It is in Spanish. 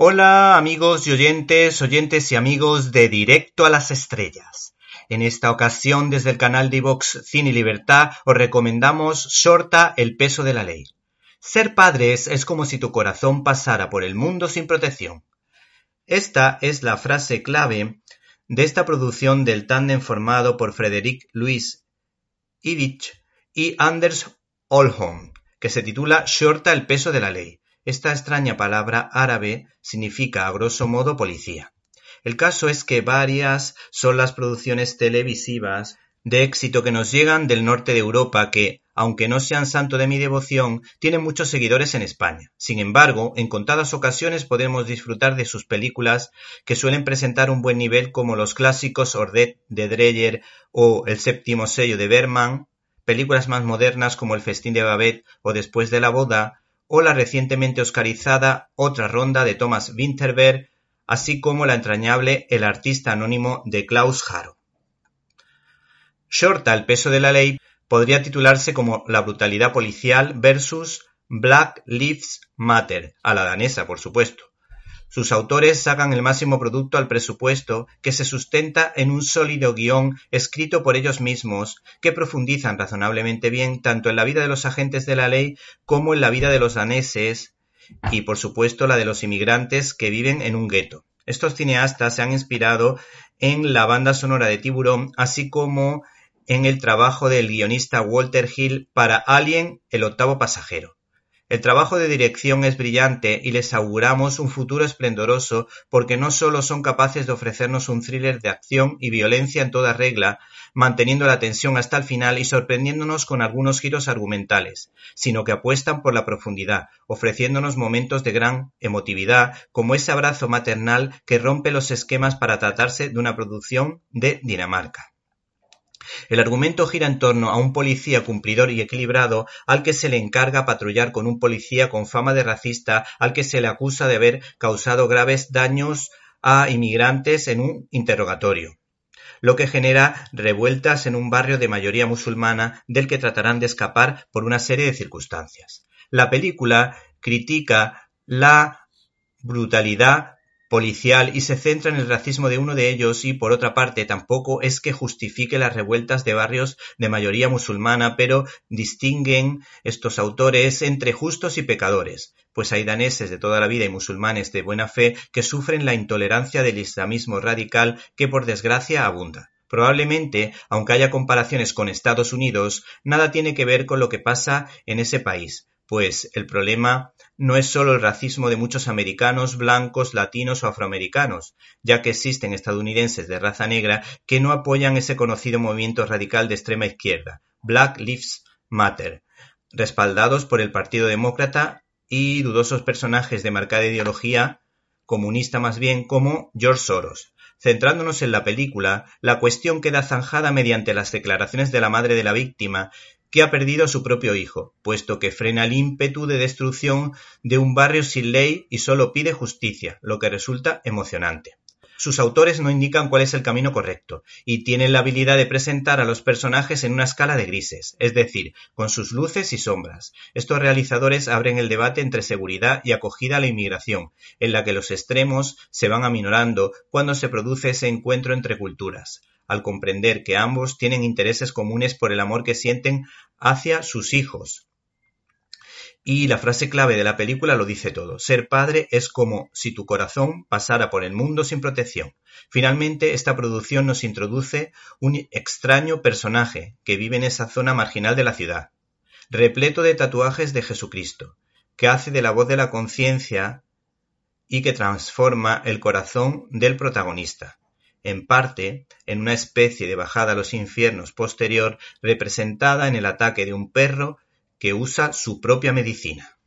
Hola amigos y oyentes, oyentes y amigos de Directo a las Estrellas. En esta ocasión, desde el canal de Vox Cine y Libertad, os recomendamos Shorta el peso de la ley. Ser padres es como si tu corazón pasara por el mundo sin protección. Esta es la frase clave de esta producción del tándem formado por Frederick Luis Ivich y Anders Olholm, que se titula Shorta el peso de la ley. Esta extraña palabra árabe significa a grosso modo policía. El caso es que varias son las producciones televisivas de éxito que nos llegan del norte de Europa que, aunque no sean santo de mi devoción, tienen muchos seguidores en España. Sin embargo, en contadas ocasiones podemos disfrutar de sus películas que suelen presentar un buen nivel como los clásicos Ordet de Dreyer o El séptimo sello de Berman, películas más modernas como El festín de Babette o Después de la boda, o la recientemente oscarizada Otra ronda de Thomas Winterberg, así como la entrañable El artista anónimo de Klaus Haro. Shorta el peso de la ley podría titularse como La brutalidad policial versus Black Lives Matter, a la danesa, por supuesto. Sus autores sacan el máximo producto al presupuesto que se sustenta en un sólido guion escrito por ellos mismos que profundizan razonablemente bien tanto en la vida de los agentes de la ley como en la vida de los daneses y por supuesto la de los inmigrantes que viven en un gueto. Estos cineastas se han inspirado en la banda sonora de Tiburón así como en el trabajo del guionista Walter Hill para Alien, el octavo pasajero. El trabajo de dirección es brillante y les auguramos un futuro esplendoroso porque no solo son capaces de ofrecernos un thriller de acción y violencia en toda regla, manteniendo la tensión hasta el final y sorprendiéndonos con algunos giros argumentales, sino que apuestan por la profundidad, ofreciéndonos momentos de gran emotividad, como ese abrazo maternal que rompe los esquemas para tratarse de una producción de Dinamarca. El argumento gira en torno a un policía cumplidor y equilibrado al que se le encarga patrullar con un policía con fama de racista al que se le acusa de haber causado graves daños a inmigrantes en un interrogatorio lo que genera revueltas en un barrio de mayoría musulmana del que tratarán de escapar por una serie de circunstancias. La película critica la brutalidad policial y se centra en el racismo de uno de ellos y, por otra parte, tampoco es que justifique las revueltas de barrios de mayoría musulmana, pero distinguen estos autores entre justos y pecadores, pues hay daneses de toda la vida y musulmanes de buena fe que sufren la intolerancia del islamismo radical que, por desgracia, abunda. Probablemente, aunque haya comparaciones con Estados Unidos, nada tiene que ver con lo que pasa en ese país, pues el problema no es solo el racismo de muchos americanos, blancos, latinos o afroamericanos, ya que existen estadounidenses de raza negra que no apoyan ese conocido movimiento radical de extrema izquierda, Black Lives Matter, respaldados por el Partido Demócrata y dudosos personajes de marcada ideología comunista más bien como George Soros. Centrándonos en la película, la cuestión queda zanjada mediante las declaraciones de la madre de la víctima, que ha perdido a su propio hijo, puesto que frena el ímpetu de destrucción de un barrio sin ley y solo pide justicia, lo que resulta emocionante. Sus autores no indican cuál es el camino correcto, y tienen la habilidad de presentar a los personajes en una escala de grises, es decir, con sus luces y sombras. Estos realizadores abren el debate entre seguridad y acogida a la inmigración, en la que los extremos se van aminorando cuando se produce ese encuentro entre culturas al comprender que ambos tienen intereses comunes por el amor que sienten hacia sus hijos. Y la frase clave de la película lo dice todo. Ser padre es como si tu corazón pasara por el mundo sin protección. Finalmente, esta producción nos introduce un extraño personaje que vive en esa zona marginal de la ciudad, repleto de tatuajes de Jesucristo, que hace de la voz de la conciencia y que transforma el corazón del protagonista en parte en una especie de bajada a los infiernos posterior representada en el ataque de un perro que usa su propia medicina.